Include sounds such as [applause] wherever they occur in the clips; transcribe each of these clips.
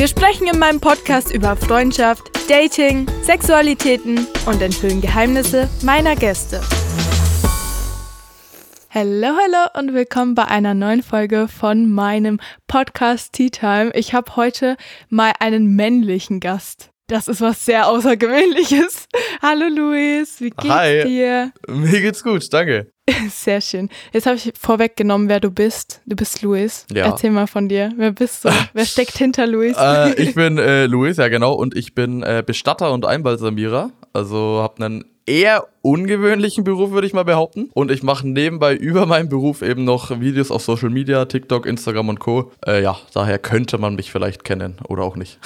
Wir sprechen in meinem Podcast über Freundschaft, Dating, Sexualitäten und enthüllen Geheimnisse meiner Gäste. Hallo, hallo und willkommen bei einer neuen Folge von meinem Podcast Tea Time. Ich habe heute mal einen männlichen Gast. Das ist was sehr Außergewöhnliches. [laughs] Hallo Luis, wie geht's Hi. dir? Mir geht's gut, danke. [laughs] Sehr schön. Jetzt habe ich vorweggenommen, wer du bist. Du bist Luis. Ja. Erzähl mal von dir. Wer bist du? [laughs] wer steckt hinter Luis? Äh, ich bin äh, Luis, ja genau, und ich bin äh, Bestatter und Einbalsamierer. Also habe einen eher ungewöhnlichen Beruf, würde ich mal behaupten. Und ich mache nebenbei über meinen Beruf eben noch Videos auf Social Media, TikTok, Instagram und Co. Äh, ja, daher könnte man mich vielleicht kennen oder auch nicht.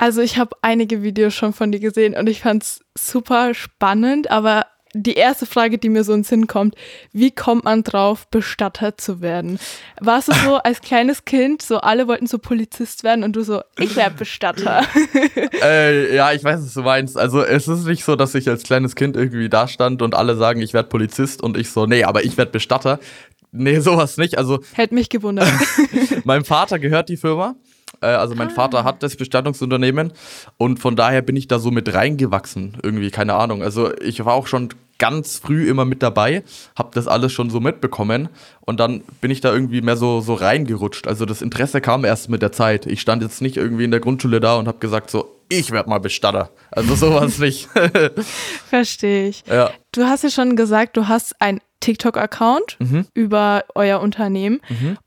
Also ich habe einige Videos schon von dir gesehen und ich fand's super spannend, aber die erste Frage, die mir so ins Sinn kommt, wie kommt man drauf, Bestatter zu werden? Warst du so [laughs] als kleines Kind, so alle wollten so Polizist werden und du so, ich werde Bestatter. [laughs] äh, ja, ich weiß, was du meinst. Also es ist nicht so, dass ich als kleines Kind irgendwie da stand und alle sagen, ich werde Polizist und ich so, nee, aber ich werde Bestatter. Nee, sowas nicht. Also Hätte mich gewundert. [laughs] meinem Vater gehört die Firma. Äh, Also mein Vater hat das Bestattungsunternehmen und von daher bin ich da so mit reingewachsen, irgendwie, keine Ahnung. Also ich war auch schon ganz früh immer mit dabei, habe das alles schon so mitbekommen und dann bin ich da irgendwie mehr so, so reingerutscht. Also das Interesse kam erst mit der Zeit. Ich stand jetzt nicht irgendwie in der Grundschule da und habe gesagt so, ich werde mal Bestatter. Also sowas [laughs] nicht. Verstehe ich. ja. Du hast ja schon gesagt, du hast einen TikTok-Account Mhm. über euer Unternehmen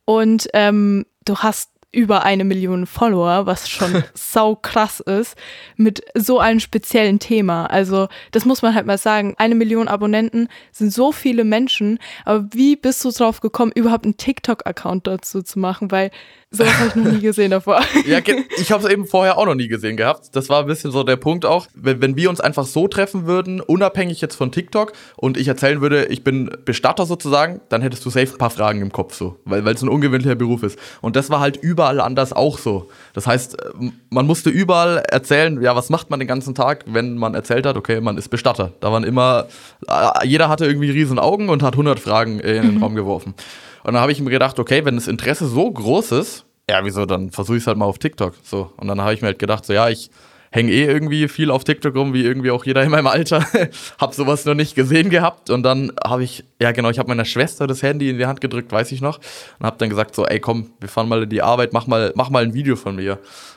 und ähm, du hast über eine Million Follower, was schon [laughs] sau krass ist, mit so einem speziellen Thema. Also das muss man halt mal sagen. Eine Million Abonnenten sind so viele Menschen, aber wie bist du drauf gekommen, überhaupt einen TikTok-Account dazu zu machen? Weil sowas habe ich noch nie gesehen davor. [laughs] Ja, ich habe es eben vorher auch noch nie gesehen gehabt. Das war ein bisschen so der Punkt auch. Wenn, wenn wir uns einfach so treffen würden, unabhängig jetzt von TikTok, und ich erzählen würde, ich bin Bestatter sozusagen, dann hättest du safe ein paar Fragen im Kopf so, weil es ein ungewöhnlicher Beruf ist. Und das war halt überall anders auch so. Das heißt, äh, man musste überall erzählen, ja, was macht man den ganzen Tag, wenn man erzählt hat, okay, man ist Bestatter. Da waren immer, äh, jeder hatte irgendwie riesen Augen und hat 100 Fragen in den Raum geworfen. Und dann habe ich mir gedacht, okay, wenn das Interesse so groß ist, ja, wieso, dann versuche ich es halt mal auf TikTok. So. Und dann habe ich mir halt gedacht, so ja, ich hänge eh irgendwie viel auf TikTok rum, wie irgendwie auch jeder in meinem Alter. [laughs] hab sowas noch nicht gesehen gehabt. Und dann habe ich, ja genau, ich habe meiner Schwester das Handy in die Hand gedrückt, weiß ich noch. Und habe dann gesagt, so, ey komm, wir fahren mal in die Arbeit, mach mal, mach mal ein Video von mir.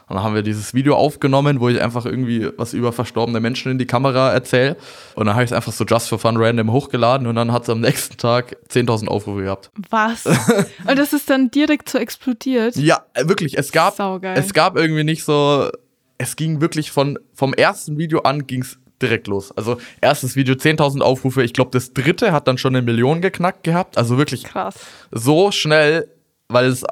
Und dann haben wir dieses Video aufgenommen, wo ich einfach irgendwie was über verstorbene Menschen in die Kamera erzähle. Und dann habe ich es einfach so just for fun random hochgeladen und dann hat es am nächsten Tag 10.000 Aufrufe gehabt. Was? [laughs] Und das ist dann direkt so explodiert. Ja, äh, wirklich. Es gab, Saugeil. es gab irgendwie nicht so. Es ging wirklich von vom ersten Video an ging's direkt los. Also erstes Video 10.000 Aufrufe. Ich glaube, das dritte hat dann schon eine Million geknackt gehabt. Also wirklich Krass. so schnell, weil es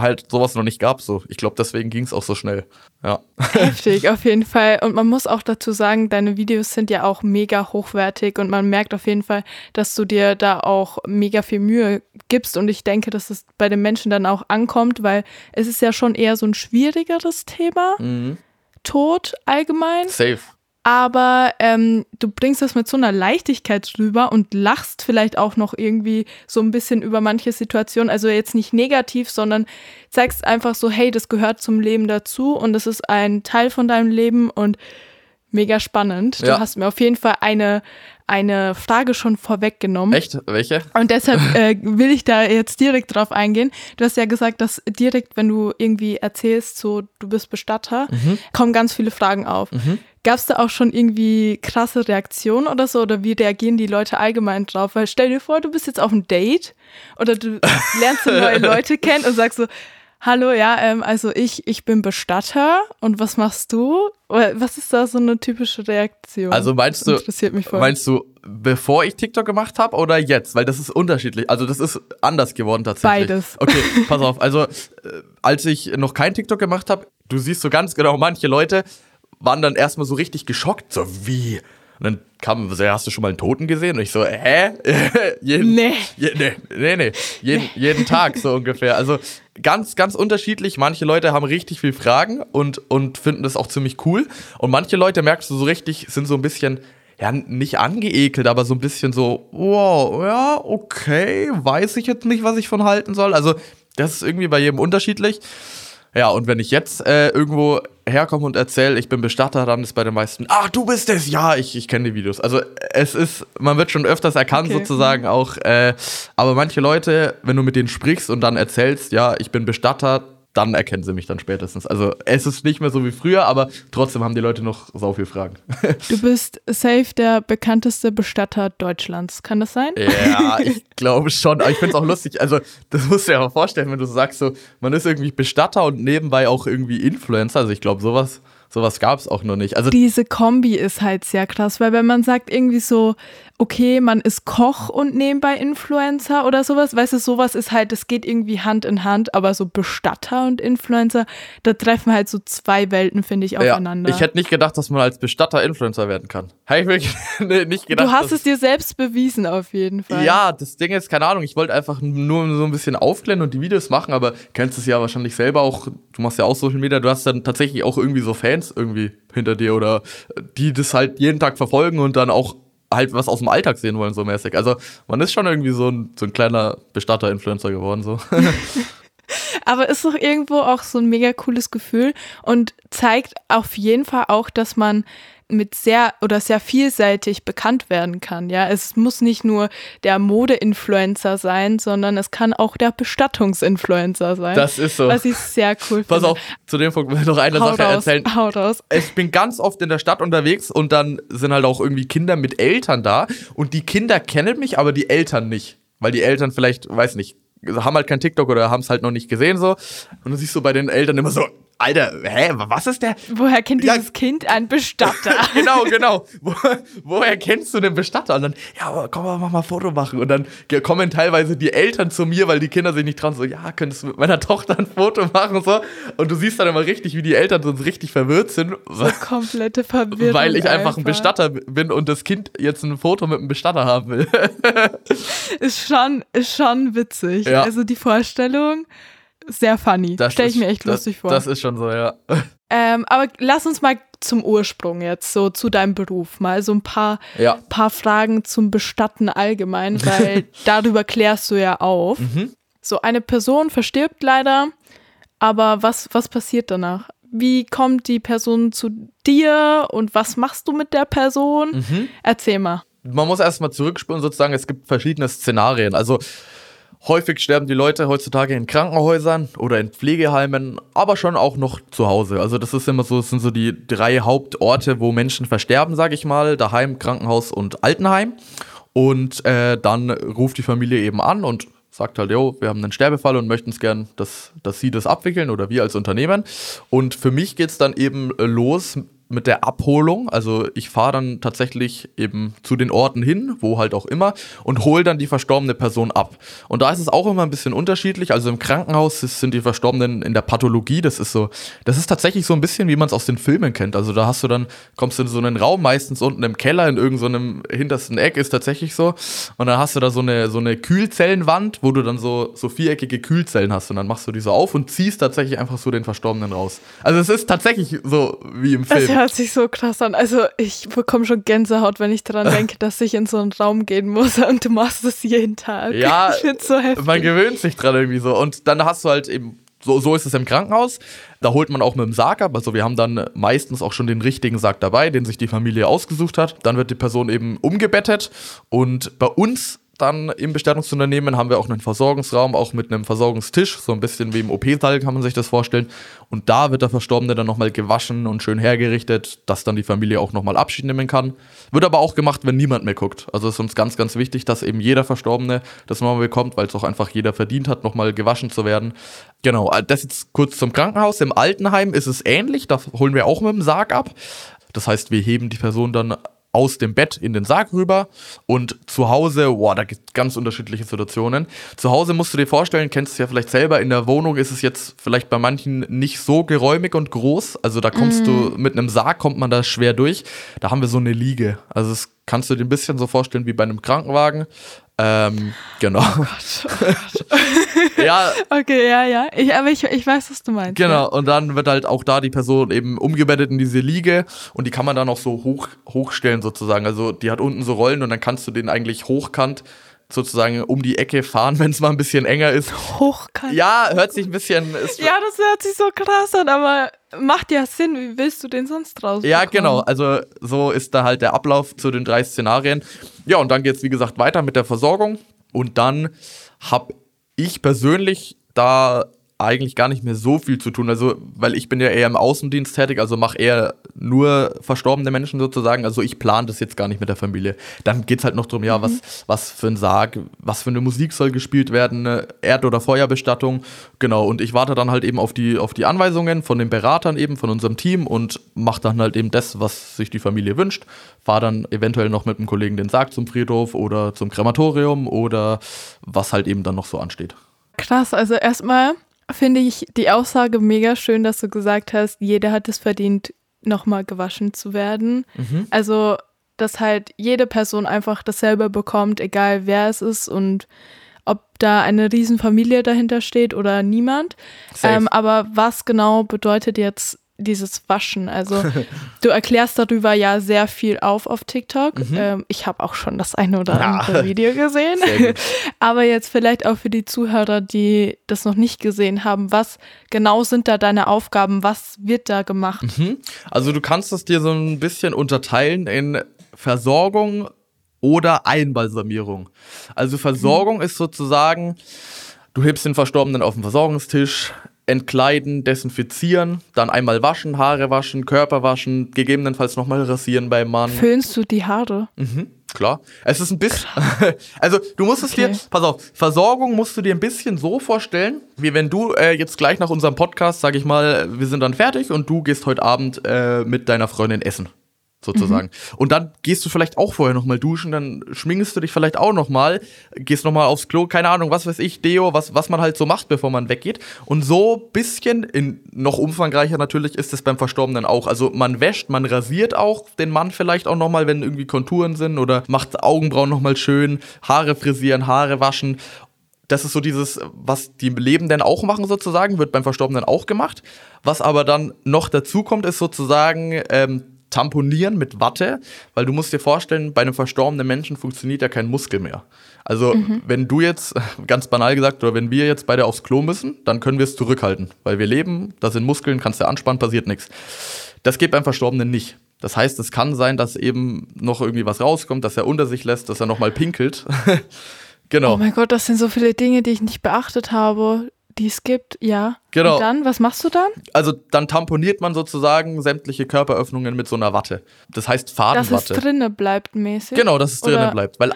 halt sowas noch nicht gab. So, ich glaube, deswegen ging's auch so schnell. Ja. [laughs] Heftig, auf jeden Fall. Und man muss auch dazu sagen, deine Videos sind ja auch mega hochwertig und man merkt auf jeden Fall, dass du dir da auch mega viel Mühe gibst. Und ich denke, dass es bei den Menschen dann auch ankommt, weil es ist ja schon eher so ein schwierigeres Thema, Mhm. Tod allgemein. Safe. aber ähm, du bringst das mit so einer Leichtigkeit rüber und lachst vielleicht auch noch irgendwie so ein bisschen über manche Situationen. Also jetzt nicht negativ, sondern zeigst einfach so, hey, das gehört zum Leben dazu und das ist ein Teil von deinem Leben und mega spannend. Du Ja. hast mir auf jeden Fall eine, eine Frage schon vorweggenommen. Echt? Welche? Und deshalb äh, will ich da jetzt direkt drauf eingehen. Du hast ja gesagt, dass direkt, wenn du irgendwie erzählst, so du bist Bestatter, kommen ganz viele Fragen auf. Gab es da auch schon irgendwie krasse Reaktionen oder so? Oder wie reagieren die Leute allgemein drauf? Weil stell dir vor, du bist jetzt auf einem Date oder du lernst so neue [laughs] Leute kennen und sagst so, Hallo, ja, ähm, also ich, ich bin Bestatter und was machst du? Was ist da so eine typische Reaktion? Also meinst du, interessiert mich voll. meinst du, bevor ich TikTok gemacht habe oder jetzt? Weil das ist unterschiedlich. Also das ist anders geworden tatsächlich. Beides. Okay, pass auf. Also äh, als ich noch kein TikTok gemacht habe, du siehst so ganz genau, manche Leute waren dann erstmal so richtig geschockt. So wie? Und dann kam, so, hast du schon mal einen Toten gesehen? Und ich so, hä? [laughs] jeden, Nee. Je, nee, nee, nee. Jeden, jeden Tag so [laughs] ungefähr. Also ganz, ganz unterschiedlich. Manche Leute haben richtig viel Fragen und, und finden das auch ziemlich cool. Und manche Leute, merkst du so richtig, sind so ein bisschen, ja, nicht angeekelt, aber so ein bisschen so, wow, ja, okay, weiß ich jetzt nicht, was ich von halten soll. Also das ist irgendwie bei jedem unterschiedlich. Ja, und wenn ich jetzt äh, irgendwo herkomme und erzähle, ich bin Bestatter, dann ist bei den meisten, ach, du bist es, ja, ich, ich kenne die Videos. Also es ist, man wird schon öfters erkannt Okay. sozusagen auch, äh, aber manche Leute, wenn du mit denen sprichst und dann erzählst, ja, ich bin Bestatter, dann erkennen sie mich dann spätestens. Also es ist nicht mehr so wie früher, aber trotzdem haben die Leute noch sau viel Fragen. [laughs] Du bist safe der bekannteste Bestatter Deutschlands. Kann das sein? Ja, ich [laughs] glaube schon. Aber ich finde es auch lustig. Also, das musst du dir mal vorstellen, wenn du so sagst, so, man ist irgendwie Bestatter und nebenbei auch irgendwie Influencer. Also, ich glaube, sowas, sowas gab es auch noch nicht. Also, Diese Kombi ist halt sehr krass, weil wenn man sagt irgendwie so, okay, man ist Koch und nebenbei Influencer oder sowas, weißt du, sowas ist halt, das geht irgendwie Hand in Hand, aber so Bestatter und Influencer, da treffen halt so zwei Welten, finde ich, ja, aufeinander. ich hätte nicht gedacht, dass man als Bestatter Influencer werden kann. [laughs] Habe ich wirklich [laughs] nee, nicht gedacht. du hast es dir selbst bewiesen, auf jeden Fall. Ja, das Ding ist, keine Ahnung, ich wollte einfach nur so ein bisschen aufklären und die Videos machen, aber kennst es ja wahrscheinlich selber auch, du machst ja auch Social Media, du hast dann tatsächlich auch irgendwie so Fans irgendwie hinter dir oder die das halt jeden Tag verfolgen und dann auch halt was aus dem Alltag sehen wollen, so mäßig. Also man ist schon irgendwie so ein, so ein kleiner Bestatter-Influencer geworden, so. [laughs] Aber ist doch irgendwo auch so ein mega cooles Gefühl und zeigt auf jeden Fall auch, dass man mit sehr oder sehr vielseitig bekannt werden kann. Ja, es muss nicht nur der Mode-Influencer sein, sondern es kann auch der Bestattungsinfluencer sein. Das ist so. was ich sehr cool finde. Pass auf, zu dem Punkt will ich noch eine hau Sache raus, erzählen. hau raus. ich bin ganz oft in der Stadt unterwegs und dann sind halt auch irgendwie Kinder mit Eltern da und die Kinder kennen mich, aber die Eltern nicht. Weil die Eltern vielleicht, weiß nicht, haben halt kein TikTok oder haben es halt noch nicht gesehen so. Und dann siehst du bei den Eltern immer so, Alter, hä, was ist der? Woher kennt Ja. dieses Kind einen Bestatter? [laughs] genau, genau. [laughs] Wo, woher kennst du den Bestatter? Und dann, ja, aber komm mal, mach mal ein Foto machen. Und dann kommen teilweise die Eltern zu mir, weil die Kinder sich nicht trauen, so, ja, könntest du mit meiner Tochter ein Foto machen und so. Und du siehst dann immer richtig, wie die Eltern sonst richtig verwirrt sind. Komplette Verwirrung. Weil ich einfach ein Bestatter bin und das Kind jetzt ein Foto mit einem Bestatter haben will. [laughs] Ist schon, ist schon witzig. Ja. Also die Vorstellung, sehr funny. Das Stelle ich ist- mir echt das, lustig vor. Das ist schon so, ja. [laughs] Ähm, aber lass uns mal zum Ursprung jetzt, so zu deinem Beruf, mal so ein paar, Ja. paar Fragen zum Bestatten allgemein, weil [laughs] darüber klärst du ja auf. Mhm. So, eine Person verstirbt leider, aber was, was passiert danach? Wie kommt die Person zu dir und was machst du mit der Person? Mhm. Erzähl mal. Man muss erstmal zurückspulen, sozusagen, es gibt verschiedene Szenarien. Also häufig sterben die Leute heutzutage in Krankenhäusern oder in Pflegeheimen, aber schon auch noch zu Hause. Also das ist immer so, das sind so die drei Hauptorte, wo Menschen versterben, sage ich mal. Daheim, Krankenhaus und Altenheim. Und äh, dann ruft die Familie eben an und sagt halt, jo, wir haben einen Sterbefall und möchten es gern, dass, dass sie das abwickeln oder wir als Unternehmen. Und für mich geht es dann eben los mit der Abholung. Also ich fahre dann tatsächlich eben zu den Orten hin, wo halt auch immer, und hole dann die verstorbene Person ab. Und da ist es auch immer ein bisschen unterschiedlich. Also im Krankenhaus sind die Verstorbenen in der Pathologie. Das ist so, das ist tatsächlich so ein bisschen, wie man es aus den Filmen kennt. Also da hast du dann, kommst du in so einen Raum, meistens unten im Keller, in irgendeinem hintersten Eck, ist tatsächlich so. Und dann hast du da so eine, so eine Kühlzellenwand, wo du dann so, so viereckige Kühlzellen hast. Und dann machst du die so auf und ziehst tatsächlich einfach so den Verstorbenen raus. Also es ist tatsächlich so wie im Film. Hört sich so krass an. Also ich bekomme schon Gänsehaut, wenn ich daran [laughs] denke, dass ich in so einen Raum gehen muss [laughs] und du machst das jeden Tag. Ja, [laughs] ich find's so heftig. Man gewöhnt sich dran irgendwie so. Und dann hast du halt eben, so, so ist es im Krankenhaus. Da holt man auch mit dem Sarg ab. Also wir haben dann meistens auch schon den richtigen Sarg dabei, den sich die Familie ausgesucht hat. Dann wird die Person eben umgebettet. Und bei uns dann im Bestattungsunternehmen haben wir auch einen Versorgungsraum, auch mit einem Versorgungstisch, so ein bisschen wie im OP-Saal kann man sich das vorstellen. Und da wird der Verstorbene dann nochmal gewaschen und schön hergerichtet, dass dann die Familie auch nochmal Abschied nehmen kann. Wird aber auch gemacht, wenn niemand mehr guckt. Also ist uns ganz, ganz wichtig, dass eben jeder Verstorbene das nochmal bekommt, weil es auch einfach jeder verdient hat, nochmal gewaschen zu werden. Genau, das jetzt kurz zum Krankenhaus. Im Altenheim ist es ähnlich, da holen wir auch mit dem Sarg ab. Das heißt, wir heben die Person dann aus dem Bett in den Sarg rüber und zu Hause, boah, da gibt es ganz unterschiedliche Situationen. Zu Hause musst du dir vorstellen, kennst du ja vielleicht selber, in der Wohnung ist es jetzt vielleicht bei manchen nicht so geräumig und groß. Also da kommst mm. du, mhm. mit einem Sarg kommt man da schwer durch. Da haben wir so eine Liege. Also das kannst du dir ein bisschen so vorstellen wie bei einem Krankenwagen. Ähm, genau. Oh Gott, oh Gott. [laughs] ja. Okay, ja, ja. Ich, aber ich, ich weiß, was du meinst. Genau, ja. und dann wird halt auch da die Person eben umgebettet in diese Liege und die kann man dann auch so hoch, hochstellen sozusagen. Also die hat unten so Rollen und dann kannst du den eigentlich hochkant sozusagen um die Ecke fahren, [laughs] wenn es mal ein bisschen enger ist. Hochkant. Ja, hört sich ein bisschen. ja, das hört sich so krass an, aber macht ja Sinn. Wie willst du den sonst raus? Ja, genau. Also so ist da halt der Ablauf zu den drei Szenarien. Ja, und dann geht es, wie gesagt, weiter mit der Versorgung. Und dann habe ich persönlich da eigentlich gar nicht mehr so viel zu tun. Also, weil ich bin ja eher im Außendienst tätig, also mache eher nur verstorbene Menschen sozusagen. Also ich plane das jetzt gar nicht mit der Familie. Dann geht es halt noch darum, ja, mhm. was, was für ein Sarg, was für eine Musik soll gespielt werden, Erd- oder Feuerbestattung. Genau, und ich warte dann halt eben auf die, auf die Anweisungen von den Beratern eben, von unserem Team und mache dann halt eben das, was sich die Familie wünscht. Fahre dann eventuell noch mit einem Kollegen den Sarg zum Friedhof oder zum Krematorium oder was halt eben dann noch so ansteht. Krass, also erstmal finde ich die Aussage mega schön, dass du gesagt hast, jeder hat es verdient, nochmal gewaschen zu werden. Mhm. Also, dass halt jede Person einfach dasselbe bekommt, egal wer es ist und ob da eine Riesenfamilie dahinter steht oder niemand. Ähm, aber was genau bedeutet jetzt dieses Waschen. Also [laughs] du erklärst darüber ja sehr viel auf auf TikTok. Mhm. Ähm, ich habe auch schon das eine oder andere ja. Video gesehen. [laughs] [laughs] Aber jetzt vielleicht auch für die Zuhörer, die das noch nicht gesehen haben, was genau sind da deine Aufgaben? Was wird da gemacht? Mhm. Also du kannst es dir so ein bisschen unterteilen in Versorgung oder Einbalsamierung. Also Versorgung mhm. ist sozusagen, du hebst den Verstorbenen auf den Versorgungstisch, entkleiden, desinfizieren, dann einmal waschen, Haare waschen, Körper waschen, gegebenenfalls nochmal rasieren beim Mann. Föhnst du die Haare? Mhm, klar. Es ist ein bisschen. [laughs] also, du musst es okay. dir. Pass auf, Versorgung musst du dir ein bisschen so vorstellen, wie wenn du äh, jetzt gleich nach unserem Podcast, sag ich mal, wir sind dann fertig und du gehst heute Abend äh, mit deiner Freundin essen sozusagen. Mhm. Und dann gehst du vielleicht auch vorher nochmal duschen, dann schminkst du dich vielleicht auch nochmal, gehst nochmal aufs Klo, keine Ahnung, was weiß ich, Deo, was, was man halt so macht, bevor man weggeht. Und so bisschen, in, noch umfangreicher natürlich, ist es beim Verstorbenen auch. Also man wäscht, man rasiert auch den Mann vielleicht auch nochmal, wenn irgendwie Konturen sind oder macht Augenbrauen nochmal schön, Haare frisieren, Haare waschen das ist so dieses, was die Lebenden auch machen sozusagen, wird beim Verstorbenen auch gemacht. Was aber dann noch dazu kommt, ist sozusagen ähm, tamponieren mit Watte, weil du musst dir vorstellen, bei einem verstorbenen Menschen funktioniert ja kein Muskel mehr. Also mhm. wenn du jetzt, [laughs] ganz banal gesagt, oder wenn wir jetzt beide aufs Klo müssen, dann können wir es zurückhalten, weil wir leben, da sind Muskeln, kannst du anspannen, passiert nichts. Das geht beim Verstorbenen nicht. Das heißt, es kann sein, dass eben noch irgendwie was rauskommt, dass er unter sich lässt, dass er nochmal pinkelt. [laughs] genau. Oh mein Gott, das sind so viele Dinge, die ich nicht beachtet habe die es gibt, ja. Genau. Und dann, was machst du dann? Also dann tamponiert man sozusagen sämtliche Körperöffnungen mit so einer Watte. Das heißt Fadenwatte. Dass es drinne bleibt mäßig. Genau, dass es drinne bleibt. Weil,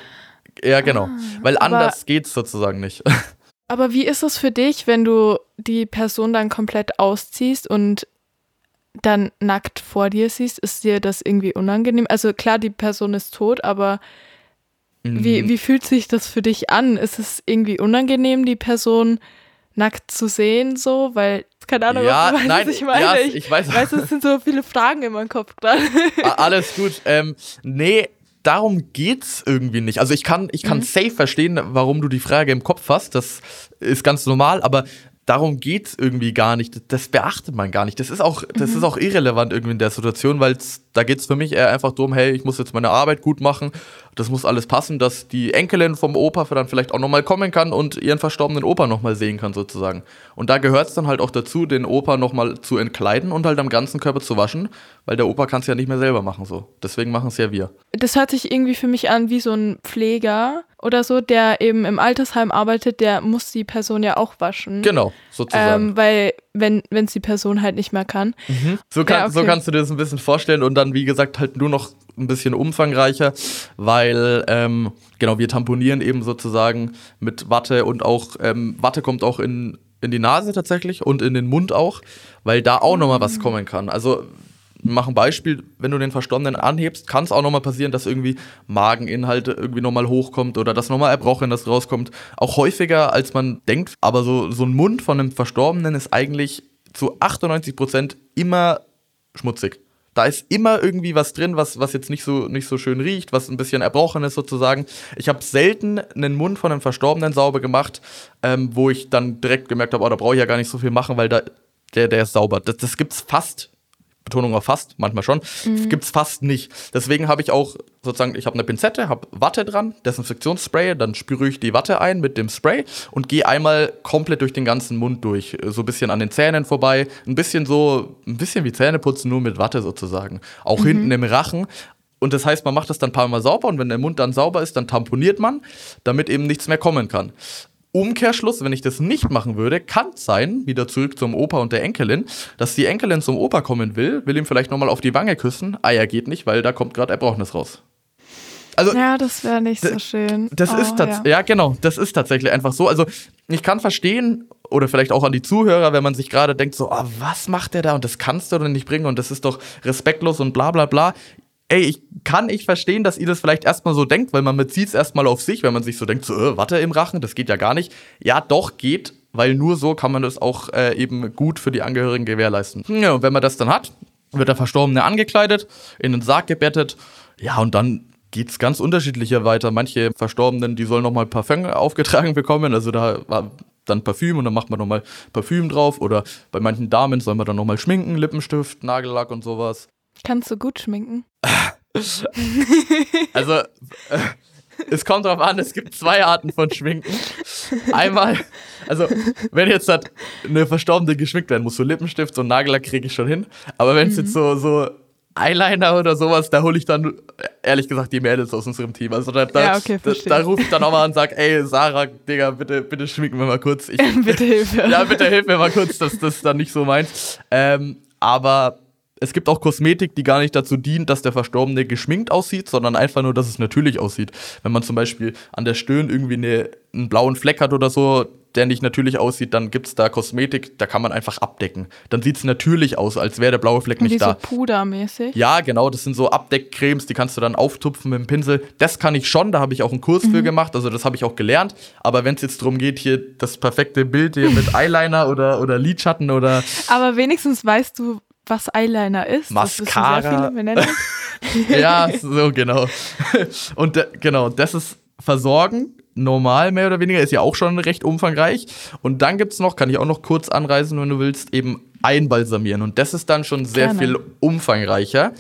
ja, genau. Ah, weil anders geht es sozusagen nicht. [laughs] Aber wie ist es für dich, wenn du die Person dann komplett ausziehst und dann nackt vor dir siehst? Ist dir das irgendwie unangenehm? Also klar, die Person ist tot, aber wie, mhm. wie fühlt sich das für dich an? Ist es irgendwie unangenehm, die Person nackt zu sehen, so, weil, keine Ahnung, ja, was, nein, ich meine. Ja, ich, weiß. Weißt du, es sind so viele Fragen in meinem Kopf gerade. Alles gut. Ähm, nee, darum geht's irgendwie nicht. Also ich kann, ich kann mhm. safe verstehen, warum du die Frage im Kopf hast. Das ist ganz normal, aber darum geht's irgendwie gar nicht. Das beachtet man gar nicht. Das ist auch, das mhm. ist auch irrelevant irgendwie in der Situation, weil es Da geht es für mich eher einfach darum, hey, ich muss jetzt meine Arbeit gut machen. Das muss alles passen, dass die Enkelin vom Opa dann vielleicht auch nochmal kommen kann und ihren verstorbenen Opa nochmal sehen kann, sozusagen. Und da gehört es dann halt auch dazu, den Opa nochmal zu entkleiden und halt am ganzen Körper zu waschen, weil der Opa kann es ja nicht mehr selber machen so. Deswegen machen es ja wir. Das hört sich irgendwie für mich an wie so ein Pfleger oder so, der eben im Altersheim arbeitet, der muss die Person ja auch waschen. Genau, sozusagen. Ähm, weil, wenn es die Person halt nicht mehr kann. Mhm. So, kann, ja, okay. so kannst du dir das ein bisschen vorstellen und dann, wie gesagt, halt nur noch ein bisschen umfangreicher, weil, ähm, genau, wir tamponieren eben sozusagen mit Watte und auch, ähm, Watte kommt auch in, in die Nase tatsächlich und in den Mund auch, weil da auch nochmal was kommen kann. Also mach ein Beispiel, wenn du den Verstorbenen anhebst, kann es auch nochmal passieren, dass irgendwie Mageninhalte irgendwie nochmal hochkommt oder dass nochmal Erbrochenes rauskommt. Auch häufiger, als man denkt. Aber so, so ein Mund von einem Verstorbenen ist eigentlich zu 98 Prozent immer schmutzig. Da ist immer irgendwie was drin, was, was jetzt nicht so, nicht so schön riecht, was ein bisschen erbrochen ist sozusagen. Ich habe selten einen Mund von einem Verstorbenen sauber gemacht, ähm, wo ich dann direkt gemerkt habe, oh, da brauche ich ja gar nicht so viel machen, weil da, der, der ist sauber. Das, das gibt es fast Betonung auf fast, manchmal schon, mhm. gibt es fast nicht. Deswegen habe ich auch sozusagen, ich habe eine Pinzette, habe Watte dran, Desinfektionsspray, dann spüre ich die Watte ein mit dem Spray und gehe einmal komplett durch den ganzen Mund durch, so ein bisschen an den Zähnen vorbei, ein bisschen so, ein bisschen wie Zähneputzen, nur mit Watte sozusagen. Auch mhm. hinten im Rachen. Und das heißt, man macht das dann ein paar Mal sauber und wenn der Mund dann sauber ist, dann tamponiert man, damit eben nichts mehr kommen kann. Umkehrschluss, wenn ich das nicht machen würde, kann es sein, wieder zurück zum Opa und der Enkelin, dass die Enkelin zum Opa kommen will, will ihm vielleicht nochmal auf die Wange küssen. Ah ja, geht nicht, weil da kommt gerade Erbrochenes raus. Also, ja, das wäre nicht so schön. Das oh, ist ja. ja, genau, das ist tatsächlich einfach so. Also, ich kann verstehen, oder vielleicht auch an die Zuhörer, wenn man sich gerade denkt, so, oh, was macht der da und das kannst du doch nicht bringen und das ist doch respektlos und bla bla bla ey, ich kann ich verstehen, dass ihr das vielleicht erstmal so denkt, weil man bezieht es erstmal auf sich, wenn man sich so denkt, so, äh, Watte im Rachen, das geht ja gar nicht. Ja, doch, geht, weil nur so kann man das auch äh, eben gut für die Angehörigen gewährleisten. Ja, und wenn man das dann hat, wird der Verstorbene angekleidet, in den Sarg gebettet, ja, und dann geht es ganz unterschiedlicher weiter. Manche Verstorbenen, die sollen nochmal Parfum aufgetragen bekommen, also da war dann Parfüm und dann macht man nochmal Parfüm drauf oder bei manchen Damen soll man dann nochmal schminken, Lippenstift, Nagellack und sowas. Kannst du gut schminken? Also, äh, es kommt darauf an, es gibt zwei Arten von Schminken. Einmal, also, wenn jetzt halt eine Verstorbene geschminkt werden muss, so Lippenstift, so Nagellack kriege ich schon hin. Aber wenn es mhm. jetzt so, so Eyeliner oder sowas, da hole ich dann ehrlich gesagt die Mädels aus unserem Team. Also da, da, ja, okay, da, da rufe ich dann auch mal und sage, ey Sarah, Digga, bitte, bitte schminken wir mal kurz. Ich, [laughs] bitte hilf mir. Ja, bitte hilf mir mal kurz, dass das dann nicht so meint. Ähm, aber es gibt auch Kosmetik, die gar nicht dazu dient, dass der Verstorbene geschminkt aussieht, sondern einfach nur, dass es natürlich aussieht. Wenn man zum Beispiel an der Stirn irgendwie eine, einen blauen Fleck hat oder so, der nicht natürlich aussieht, dann gibt es da Kosmetik, da kann man einfach abdecken. Dann sieht es natürlich aus, als wäre der blaue Fleck nicht da. So pudermäßig? Ja, genau, das sind so Abdeckcremes, die kannst du dann auftupfen mit dem Pinsel. Das kann ich schon, da habe ich auch einen Kurs mhm. für gemacht, also das habe ich auch gelernt. Aber wenn es jetzt darum geht, hier das perfekte Bild hier mit Eyeliner oder, oder Lidschatten oder. Aber wenigstens weißt du, was Eyeliner ist. Mascara. [laughs] ja, so genau. [laughs] Und de, genau, das ist Versorgen. Normal mehr oder weniger, ist ja auch schon recht umfangreich. Und dann gibt es noch, kann ich auch noch kurz anreisen, wenn du willst, eben einbalsamieren. Und das ist dann schon sehr Gerne. viel umfangreicher,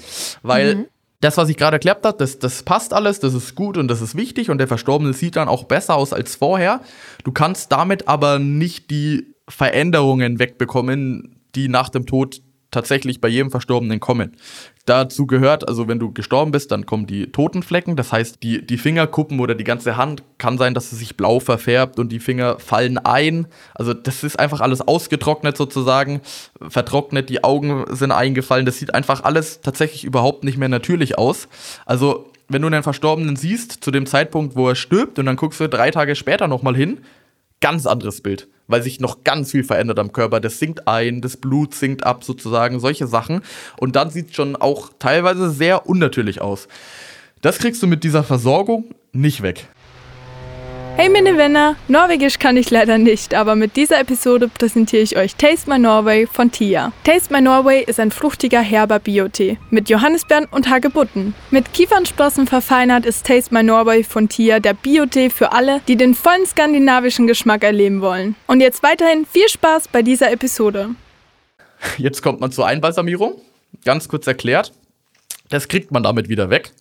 weil mhm. das, was ich gerade erklärt habe, das, das passt alles, das ist gut und das ist wichtig und der Verstorbene sieht dann auch besser aus als vorher. Du kannst damit aber nicht die Veränderungen wegbekommen, die nach dem Tod tatsächlich bei jedem Verstorbenen kommen. Dazu gehört, also wenn du gestorben bist, dann kommen die Totenflecken, das heißt, die, die Fingerkuppen oder die ganze Hand kann sein, dass es sich blau verfärbt und die Finger fallen ein. Also das ist einfach alles ausgetrocknet sozusagen, vertrocknet, die Augen sind eingefallen, das sieht einfach alles tatsächlich überhaupt nicht mehr natürlich aus. Also wenn du einen Verstorbenen siehst, zu dem Zeitpunkt, wo er stirbt und dann guckst du drei Tage später nochmal hin, ganz anderes Bild weil sich noch ganz viel verändert am Körper. Das sinkt ein, das Blut sinkt ab, sozusagen, solche Sachen. Und dann sieht es schon auch teilweise sehr unnatürlich aus. Das kriegst du mit dieser Versorgung nicht weg. Hey meine Venner, Norwegisch kann ich leider nicht, aber mit dieser Episode präsentiere ich euch Taste My Norway von Tia. Taste My Norway ist ein fruchtiger herber Biotee mit Johannisbeeren und Hagebutten. Mit Kiefernsprossen verfeinert ist Taste My Norway von Tia der Biotee für alle, die den vollen skandinavischen Geschmack erleben wollen. Und jetzt weiterhin viel Spaß bei dieser Episode. Jetzt kommt man zur Einbalsamierung. Ganz kurz erklärt. Das kriegt man damit wieder weg.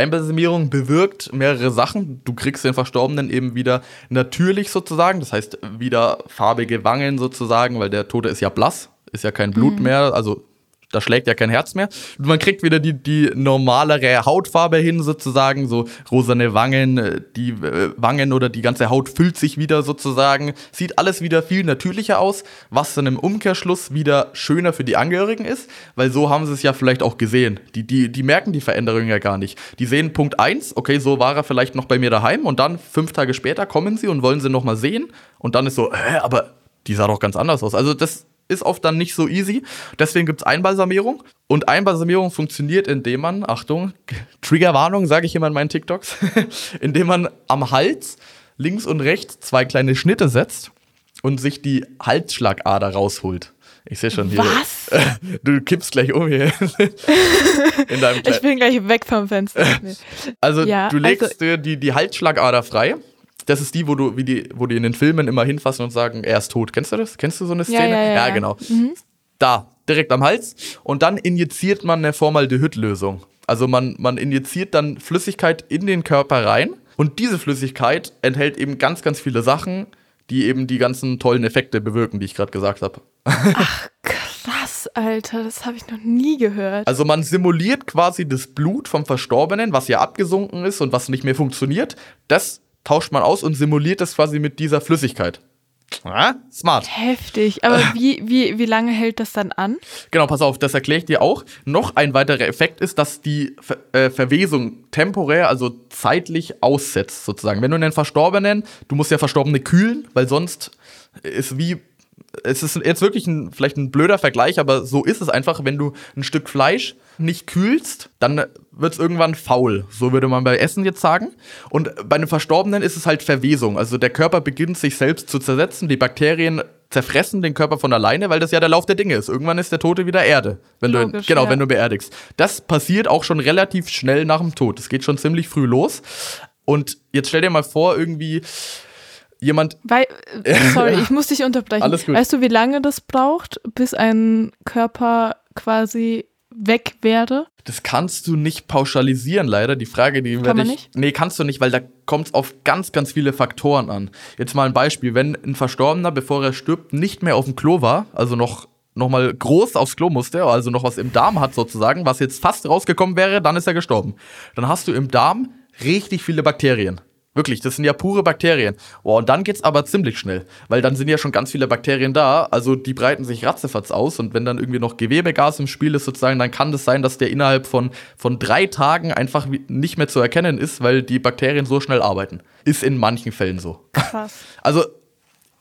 Einbalsamierung bewirkt mehrere Sachen. Du kriegst den Verstorbenen eben wieder natürlich sozusagen, das heißt wieder farbige Wangen sozusagen, weil der Tote ist ja blass, ist ja kein Blut mhm. mehr, also da schlägt ja kein Herz mehr. Man kriegt wieder die, die normalere Hautfarbe hin, sozusagen, so rosane Wangen, äh, die äh, Wangen oder die ganze Haut füllt sich wieder sozusagen. Sieht alles wieder viel natürlicher aus, was dann im Umkehrschluss wieder schöner für die Angehörigen ist, weil so haben sie es ja vielleicht auch gesehen. Die, die, die merken die Veränderung ja gar nicht. Die sehen Punkt 1, okay, so war er vielleicht noch bei mir daheim und dann fünf Tage später kommen sie und wollen sie nochmal sehen und dann ist so, hä, aber die sah doch ganz anders aus. Also das ist oft dann nicht so easy. Deswegen gibt es Einbalsamierung. Und Einbalsamierung funktioniert, indem man, Achtung, [laughs] Triggerwarnung, sage ich immer in meinen TikToks, [laughs] indem man am Hals links und rechts zwei kleine Schnitte setzt und sich die Halsschlagader rausholt. Ich sehe schon hier. Was? [laughs] Du kippst gleich um hier. in deinem ich bin gleich weg vom Fenster. Also ja, du legst also, dir die, die Halsschlagader frei das ist die, wo du, wie die, wo die in den Filmen immer hinfassen und sagen, er ist tot. Kennst du das? Kennst du so eine Szene? Ja, ja, ja, ja genau. Mhm. Da, direkt am Hals. Und dann injiziert man eine Formaldehyd-Lösung. Also man, man injiziert dann Flüssigkeit in den Körper rein. Und diese Flüssigkeit enthält eben ganz, ganz viele Sachen, die eben die ganzen tollen Effekte bewirken, die ich gerade gesagt habe. [laughs] Ach, krass, Alter, das habe ich noch nie gehört. Also man simuliert quasi das Blut vom Verstorbenen, was ja abgesunken ist und was nicht mehr funktioniert. Das tauscht man aus und simuliert das quasi mit dieser Flüssigkeit. Ja, smart. Heftig. Aber [laughs] wie, wie, wie lange hält das dann an? Genau, pass auf, das erkläre ich dir auch. Noch ein weiterer Effekt ist, dass die Ver äh, Verwesung temporär, also zeitlich aussetzt, sozusagen. Wenn du einen Verstorbenen, du musst ja Verstorbene kühlen, weil sonst ist wie es ist jetzt wirklich ein, vielleicht ein blöder Vergleich, aber so ist es einfach, wenn du ein Stück Fleisch nicht kühlst, dann wird es irgendwann faul. So würde man bei Essen jetzt sagen. Und bei einem Verstorbenen ist es halt Verwesung. Also der Körper beginnt sich selbst zu zersetzen, die Bakterien zerfressen den Körper von alleine, weil das ja der Lauf der Dinge ist. Irgendwann ist der Tote wieder Erde, wenn Logisch, du genau, ja. wenn du beerdigst. Das passiert auch schon relativ schnell nach dem Tod. Es geht schon ziemlich früh los. Und jetzt stell dir mal vor, irgendwie jemand. Weil, äh, [laughs] sorry, ich muss dich unterbrechen. Alles gut. Weißt du, wie lange das braucht, bis ein Körper quasi weg wäre? Das kannst du nicht pauschalisieren, leider. Die Frage, die werde ich. Nicht? Nee, kannst du nicht, weil da kommt es auf ganz, ganz viele Faktoren an. Jetzt mal ein Beispiel. Wenn ein Verstorbener, bevor er stirbt, nicht mehr auf dem Klo war, also noch nochmal groß aufs Klo musste, also noch was im Darm hat sozusagen, was jetzt fast rausgekommen wäre, dann ist er gestorben. Dann hast du im Darm richtig viele Bakterien. Wirklich, das sind ja pure Bakterien. Oh, und dann geht's aber ziemlich schnell, weil dann sind ja schon ganz viele Bakterien da, also die breiten sich ratzefatz aus und wenn dann irgendwie noch Gewebegas im Spiel ist sozusagen, dann kann das sein, dass der innerhalb von, von drei Tagen einfach nicht mehr zu erkennen ist, weil die Bakterien so schnell arbeiten. Ist in manchen Fällen so. Krass. Also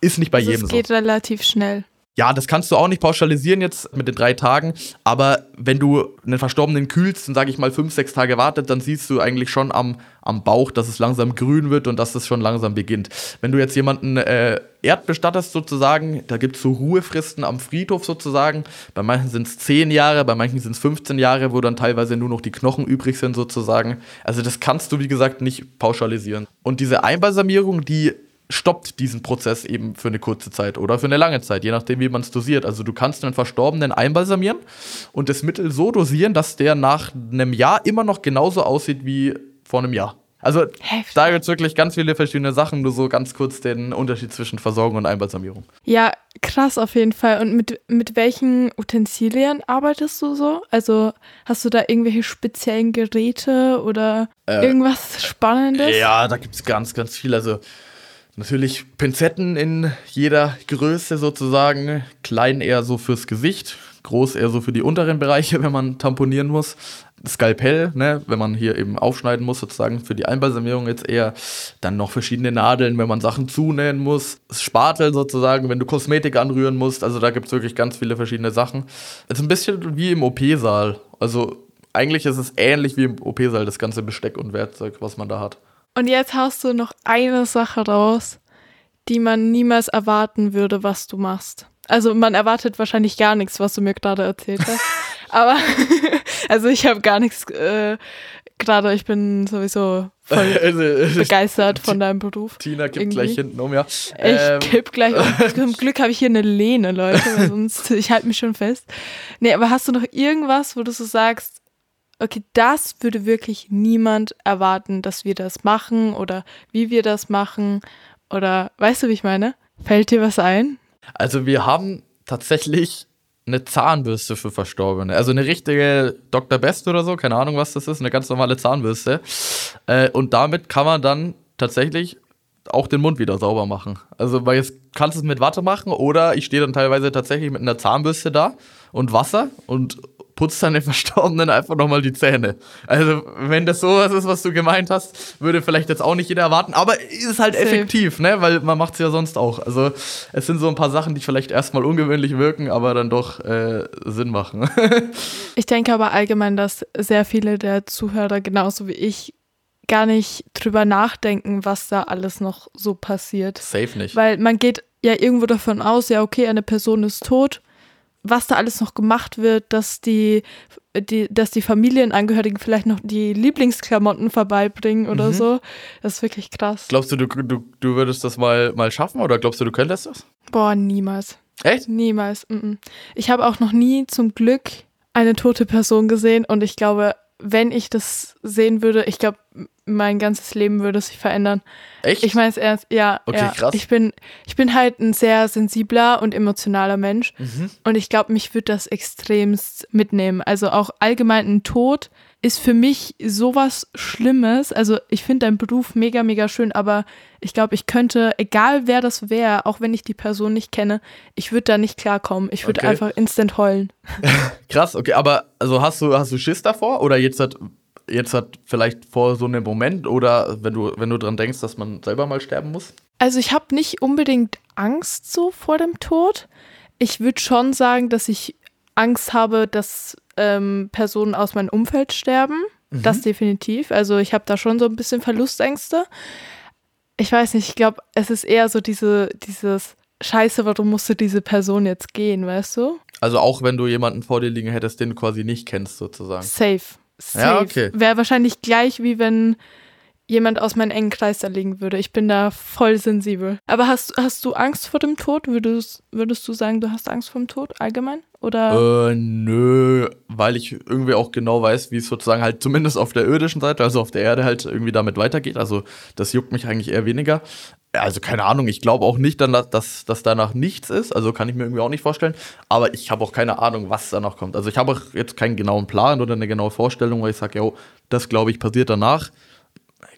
ist nicht bei also jedem so. Es geht relativ schnell. Ja, das kannst du auch nicht pauschalisieren jetzt mit den drei Tagen, aber wenn du einen Verstorbenen kühlst und sage ich mal fünf, sechs Tage wartet, dann siehst du eigentlich schon am, am Bauch, dass es langsam grün wird und dass es schon langsam beginnt. Wenn du jetzt jemanden äh, erdbestattest sozusagen, da gibt es so Ruhefristen am Friedhof sozusagen. Bei manchen sind es zehn Jahre, bei manchen sind es 15 Jahre, wo dann teilweise nur noch die Knochen übrig sind sozusagen. Also das kannst du, wie gesagt, nicht pauschalisieren. Und diese Einbalsamierung, die stoppt diesen Prozess eben für eine kurze Zeit oder für eine lange Zeit, je nachdem, wie man es dosiert. Also du kannst einen Verstorbenen einbalsamieren und das Mittel so dosieren, dass der nach einem Jahr immer noch genauso aussieht wie vor einem Jahr. Also Heftig. da gibt es wirklich ganz viele verschiedene Sachen, nur so ganz kurz den Unterschied zwischen Versorgung und Einbalsamierung. Ja, krass auf jeden Fall. Und mit, mit welchen Utensilien arbeitest du so? Also hast du da irgendwelche speziellen Geräte oder äh, irgendwas Spannendes? Ja, da gibt es ganz, ganz viel. Also Natürlich Pinzetten in jeder Größe sozusagen. Klein eher so fürs Gesicht, groß eher so für die unteren Bereiche, wenn man tamponieren muss. Skalpell, ne, wenn man hier eben aufschneiden muss, sozusagen für die Einbalsamierung jetzt eher. Dann noch verschiedene Nadeln, wenn man Sachen zunähen muss. Spatel sozusagen, wenn du Kosmetik anrühren musst. Also da gibt es wirklich ganz viele verschiedene Sachen. Es ist ein bisschen wie im OP-Saal. Also eigentlich ist es ähnlich wie im OP-Saal, das ganze Besteck und Werkzeug, was man da hat. Und jetzt haust du noch eine Sache raus, die man niemals erwarten würde, was du machst. Also man erwartet wahrscheinlich gar nichts, was du mir gerade erzählt hast. [laughs] Aber [laughs] also ich habe gar nichts äh, gerade. Ich bin sowieso voll [laughs] also, begeistert von deinem Beruf. Tina gibt irgendwie. gleich hinten um, ja. Ich ähm. kipp gleich um. Zum Glück habe ich hier eine Lehne, Leute, sonst ich halte mich schon fest. Nee, aber hast du noch irgendwas, wo du so sagst, okay, das würde wirklich niemand erwarten, dass wir das machen oder wie wir das machen oder weißt du, wie ich meine? Fällt dir was ein? Also wir haben tatsächlich eine Zahnbürste für Verstorbene. Also eine richtige Dr. Best oder so, keine Ahnung, was das ist, eine ganz normale Zahnbürste. Äh, und damit kann man dann tatsächlich auch den Mund wieder sauber machen. Also, weil jetzt kannst du es mit Watte machen oder ich stehe dann teilweise tatsächlich mit einer Zahnbürste da und Wasser und putzt dann den Verstorbenen einfach nochmal die Zähne. Also, wenn das sowas ist, was du gemeint hast, würde vielleicht jetzt auch nicht jeder erwarten, aber ist halt Safe. effektiv, ne? Weil man macht es ja sonst auch. Also, es sind so ein paar Sachen, die vielleicht erstmal ungewöhnlich wirken, aber dann doch äh, Sinn machen. [laughs] ich denke aber allgemein, dass sehr viele der Zuhörer genauso wie ich gar nicht drüber nachdenken, was da alles noch so passiert. Safe nicht. Weil man geht ja irgendwo davon aus, ja, okay, eine Person ist tot. Was da alles noch gemacht wird, dass die, die, dass die Familienangehörigen vielleicht noch die Lieblingsklamotten vorbeibringen oder mhm. so. Das ist wirklich krass. Glaubst du, du, du, du würdest das mal, mal schaffen oder glaubst du, du könntest das? Boah, niemals. Echt? Niemals. Ich habe auch noch nie zum Glück eine tote Person gesehen und ich glaube, wenn ich das sehen würde, ich glaube, mein ganzes Leben würde sich verändern. Echt? Ich meine es ernst, ja. Okay, ja. krass. Ich bin, ich bin halt ein sehr sensibler und emotionaler Mensch. Mhm. Und ich glaube, mich würde das extremst mitnehmen. Also auch allgemein ein Tod ist für mich sowas Schlimmes. Also ich finde deinen Beruf mega, mega schön, aber ich glaube, ich könnte, egal wer das wäre, auch wenn ich die Person nicht kenne, ich würde da nicht klarkommen. Ich würde okay. einfach instant heulen. [laughs] Krass, okay, aber also hast du, hast du Schiss davor? Oder jetzt hat, jetzt hat vielleicht vor so einem Moment oder wenn du, wenn du dran denkst, dass man selber mal sterben muss? Also ich habe nicht unbedingt Angst so vor dem Tod. Ich würde schon sagen, dass ich Angst habe, dass ähm, Personen aus meinem Umfeld sterben. Mhm. Das definitiv. Also ich habe da schon so ein bisschen Verlustängste. Ich weiß nicht, ich glaube, es ist eher so diese, dieses Scheiße, warum musste diese Person jetzt gehen, weißt du? Also auch wenn du jemanden vor dir liegen hättest, den du quasi nicht kennst, sozusagen. Safe. Safe. Ja, okay. Wäre wahrscheinlich gleich wie wenn jemand aus meinem engen Kreis da liegen würde. Ich bin da voll sensibel. Aber hast, hast du Angst vor dem Tod? Würdest, würdest du sagen, du hast Angst vor dem Tod allgemein? Oder? Äh, nö, weil ich irgendwie auch genau weiß, wie es sozusagen halt zumindest auf der irdischen Seite, also auf der Erde halt irgendwie damit weitergeht. Also das juckt mich eigentlich eher weniger. Also keine Ahnung, ich glaube auch nicht, dann, dass, dass danach nichts ist. Also kann ich mir irgendwie auch nicht vorstellen. Aber ich habe auch keine Ahnung, was danach kommt. Also ich habe auch jetzt keinen genauen Plan oder eine genaue Vorstellung, weil ich sage, ja, das glaube ich passiert danach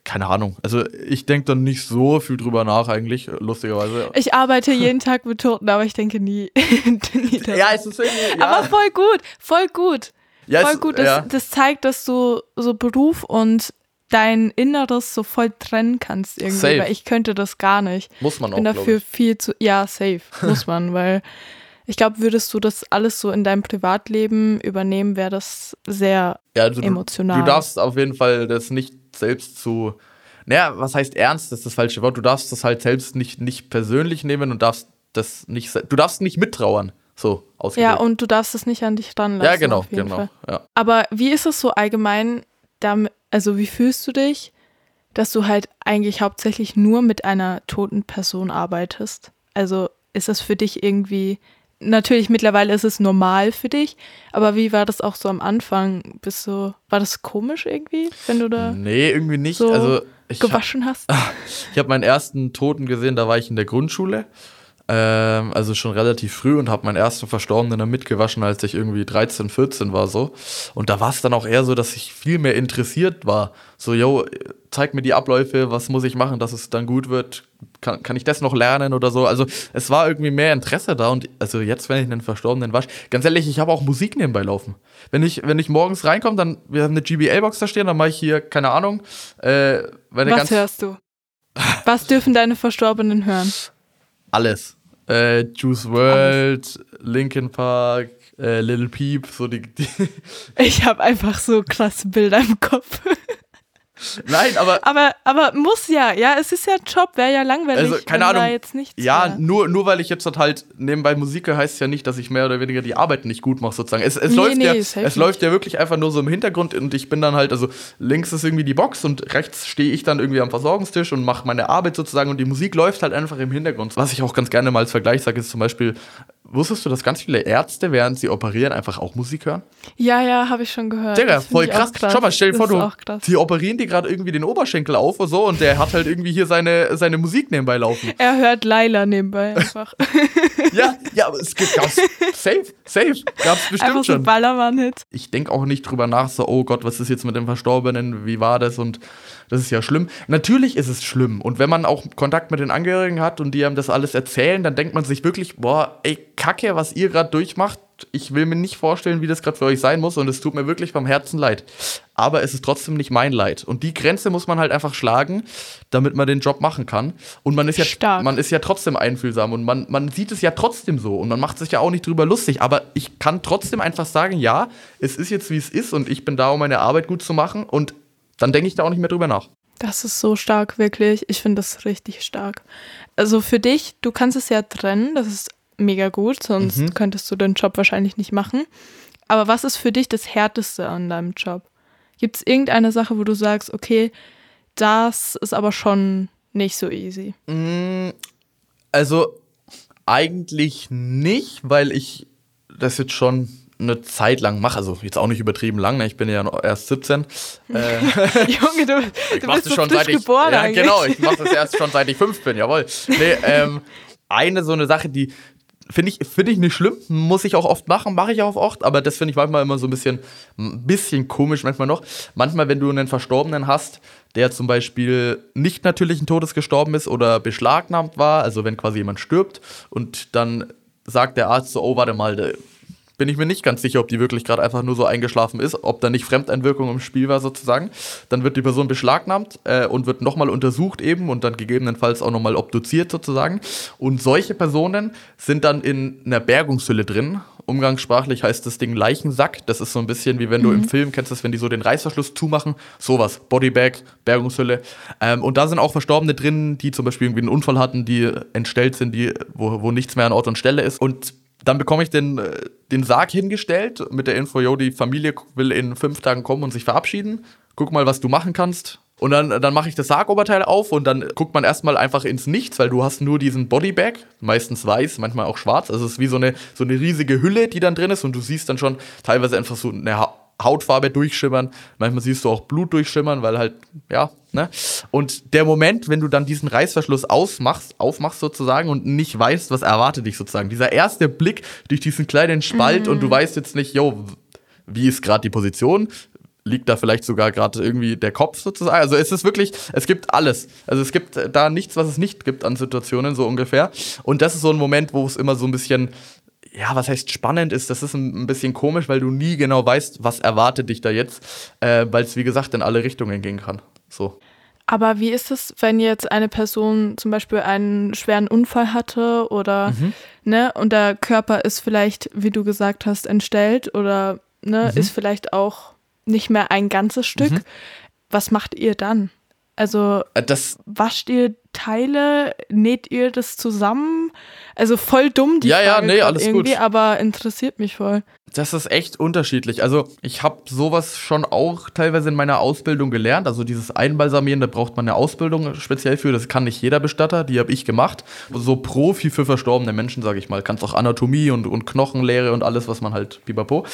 keine Ahnung. Also ich denke dann nicht so viel drüber nach eigentlich, lustigerweise. Ich arbeite jeden [laughs] Tag mit Toten, aber ich denke nie. [laughs] nie ja, es ist irgendwie. Ja. Aber voll gut, voll gut. Ja, voll gut. Das, ja. das zeigt, dass du so Beruf und dein Inneres so voll trennen kannst irgendwie, safe. weil ich könnte das gar nicht. Muss man auch. Ich bin dafür ich. viel zu. Ja, safe. [laughs] Muss man, weil ich glaube, würdest du das alles so in deinem Privatleben übernehmen, wäre das sehr ja, du, emotional. Du darfst auf jeden Fall das nicht selbst zu. Naja, was heißt ernst? Das ist das falsche Wort. Du darfst das halt selbst nicht, nicht persönlich nehmen und darfst das nicht. Du darfst nicht mittrauern. So ausgedrückt. Ja, und du darfst es nicht an dich dran lassen. Ja, genau, genau. Ja. Aber wie ist es so allgemein, damit, also wie fühlst du dich, dass du halt eigentlich hauptsächlich nur mit einer toten Person arbeitest? Also ist das für dich irgendwie natürlich mittlerweile ist es normal für dich, aber wie war das auch so am Anfang? Bist du, war das komisch irgendwie, wenn du da Nee, irgendwie nicht. So also ich gewaschen [laughs] hab, hast? Ich habe meinen ersten Toten gesehen, da war ich in der Grundschule. Ähm, also schon relativ früh und habe meinen ersten Verstorbenen dann mitgewaschen, als ich irgendwie 13, 14 war so. Und da war es dann auch eher so, dass ich viel mehr interessiert war. So, yo, zeig mir die Abläufe, was muss ich machen, dass es dann gut wird? Kann, kann ich das noch lernen oder so? Also es war irgendwie mehr Interesse da und also jetzt, wenn ich einen Verstorbenen wasche, ganz ehrlich, ich habe auch Musik nebenbei laufen. Wenn ich, wenn ich morgens reinkomme, dann, wir haben eine GBL-Box da stehen, dann mache ich hier, keine Ahnung, äh, Was hörst du? Was dürfen deine Verstorbenen hören? Alles. Äh, Juice World, Linkin Park, äh, Little Peep, so die. die ich habe einfach so klasse Bilder im Kopf. Nein, aber. Aber, aber muss ja, ja, es ist ja ein Job, wäre ja langweilig. Also, keine Ahnung. jetzt nichts ja, nur, nur weil ich jetzt halt nebenbei Musik höre, heißt ja nicht, dass ich mehr oder weniger die Arbeit nicht gut mache, sozusagen. Es, es, nee, läuft, nee, ja, es nicht. läuft ja wirklich einfach nur so im Hintergrund und ich bin dann halt, also links ist irgendwie die Box und rechts stehe ich dann irgendwie am Versorgungstisch und mache meine Arbeit sozusagen und die Musik läuft halt einfach im Hintergrund. Was ich auch ganz gerne mal als Vergleich sage, ist zum Beispiel, Wusstest du, dass ganz viele Ärzte, während sie operieren, einfach auch Musik hören? Ja, ja, habe ich schon gehört. Digga, voll krass. krass. Schau mal, stell dir vor, du, die operieren dir gerade irgendwie den Oberschenkel auf und so und der hat halt irgendwie hier seine, seine Musik nebenbei laufen. [laughs] Er hört Laila nebenbei einfach. [laughs] ja, ja, aber es gibt gab's safe, safe, gab's bestimmt einfach so schon. Ballermann-Hit. Ich denke auch nicht drüber nach, so, oh Gott, was ist jetzt mit dem Verstorbenen, wie war das und das ist ja schlimm. Natürlich ist es schlimm und wenn man auch Kontakt mit den Angehörigen hat und die einem das alles erzählen, dann denkt man sich wirklich, boah, ey, Kacke, was ihr gerade durchmacht, ich will mir nicht vorstellen, wie das gerade für euch sein muss und es tut mir wirklich vom Herzen leid. Aber es ist trotzdem nicht mein Leid. Und die Grenze muss man halt einfach schlagen, damit man den Job machen kann. Und man ist ja, Stark. man ist ja trotzdem einfühlsam und man, man sieht es ja trotzdem so und man macht sich ja auch nicht drüber lustig. Aber ich kann trotzdem einfach sagen, ja, es ist jetzt wie es ist und ich bin da, um meine Arbeit gut zu machen und dann denke ich da auch nicht mehr drüber nach. Das ist so stark, wirklich. Ich finde das richtig stark. Also für dich, du kannst es ja trennen, das ist mega gut, sonst Mhm. könntest du den Job wahrscheinlich nicht machen. Aber was ist für dich das Härteste an deinem Job? Gibt es irgendeine Sache, wo du sagst, okay, das ist aber schon nicht so easy? Also eigentlich nicht, weil ich das jetzt schon eine Zeit lang mache. Also jetzt auch nicht übertrieben lang, ne? ich bin ja noch erst 17. Äh, [laughs] Junge, du, [laughs] ich du bist das schon seit ich geboren ja, eigentlich. genau, ich mache das erst schon seit ich fünf bin, jawohl. Nee, ähm, eine so eine Sache, die finde ich finde ich nicht schlimm, muss ich auch oft machen, mache ich auch oft, aber das finde ich manchmal immer so ein bisschen ein bisschen komisch manchmal noch. Manchmal, wenn du einen Verstorbenen hast, der zum Beispiel nicht natürlichen Todes gestorben ist oder beschlagnahmt war, also wenn quasi jemand stirbt und dann sagt der Arzt so, oh warte mal, bin ich mir nicht ganz sicher, ob die wirklich gerade einfach nur so eingeschlafen ist, ob da nicht Fremdeinwirkung im Spiel war sozusagen. Dann wird die Person beschlagnahmt äh, und wird nochmal untersucht eben und dann gegebenenfalls auch nochmal obduziert sozusagen. Und solche Personen sind dann in einer Bergungshülle drin. Umgangssprachlich heißt das Ding Leichensack. Das ist so ein bisschen wie wenn du im Film kennst, das, wenn die so den Reißverschluss zumachen. Sowas. Bodybag, Bergungshülle. Ähm, und da sind auch Verstorbene drin, die zum Beispiel irgendwie einen Unfall hatten, die entstellt sind, die, wo, wo nichts mehr an Ort und Stelle ist. Und dann bekomme ich den, äh, den Sarg hingestellt mit der Info, yo, die Familie will in fünf Tagen kommen und sich verabschieden. Guck mal, was du machen kannst. Und dann, dann mache ich das Sargoberteil auf und dann guckt man erstmal einfach ins Nichts, weil du hast nur diesen Bodybag, meistens weiß, manchmal auch schwarz. Also es ist wie so eine, so eine riesige Hülle, die dann drin ist und du siehst dann schon teilweise einfach so eine Hautfarbe durchschimmern. Manchmal siehst du auch Blut durchschimmern, weil halt, ja, ne? Und der Moment, wenn du dann diesen Reißverschluss ausmachst, aufmachst sozusagen und nicht weißt, was erwartet dich sozusagen. Dieser erste Blick durch diesen kleinen Spalt und du weißt jetzt nicht, yo, wie ist gerade die Position? Liegt da vielleicht sogar gerade irgendwie der Kopf sozusagen? Also es ist wirklich, es gibt alles. Also es gibt da nichts, was es nicht gibt an Situationen, so ungefähr. Und das ist so ein Moment, wo es immer so ein bisschen ja, was heißt spannend ist, das ist ein, bisschen komisch, weil du nie genau weißt, was erwartet dich da jetzt, äh, weil es wie gesagt in alle Richtungen gehen kann. So. Aber wie ist es, wenn jetzt eine Person zum Beispiel einen schweren Unfall hatte oder Mhm. ne, und der Körper ist vielleicht, wie du gesagt hast, entstellt oder ne, Mhm. ist vielleicht auch nicht mehr ein ganzes Stück. Was macht ihr dann? Also Äh, Das, wascht ihr Teile, näht ihr das zusammen? Also voll dumm die Ja, ja, Frage nee, grad alles irgendwie, gut. aber interessiert mich voll. das ist echt unterschiedlich. Also ich habe sowas schon auch teilweise in meiner Ausbildung gelernt. Also dieses Einbalsamieren, da braucht man eine Ausbildung speziell für. Das kann nicht jeder Bestatter, die habe ich gemacht. So Profi für verstorbene Menschen, sage ich mal. Kannst auch Anatomie und, und Knochenlehre und alles, was man halt pipapo.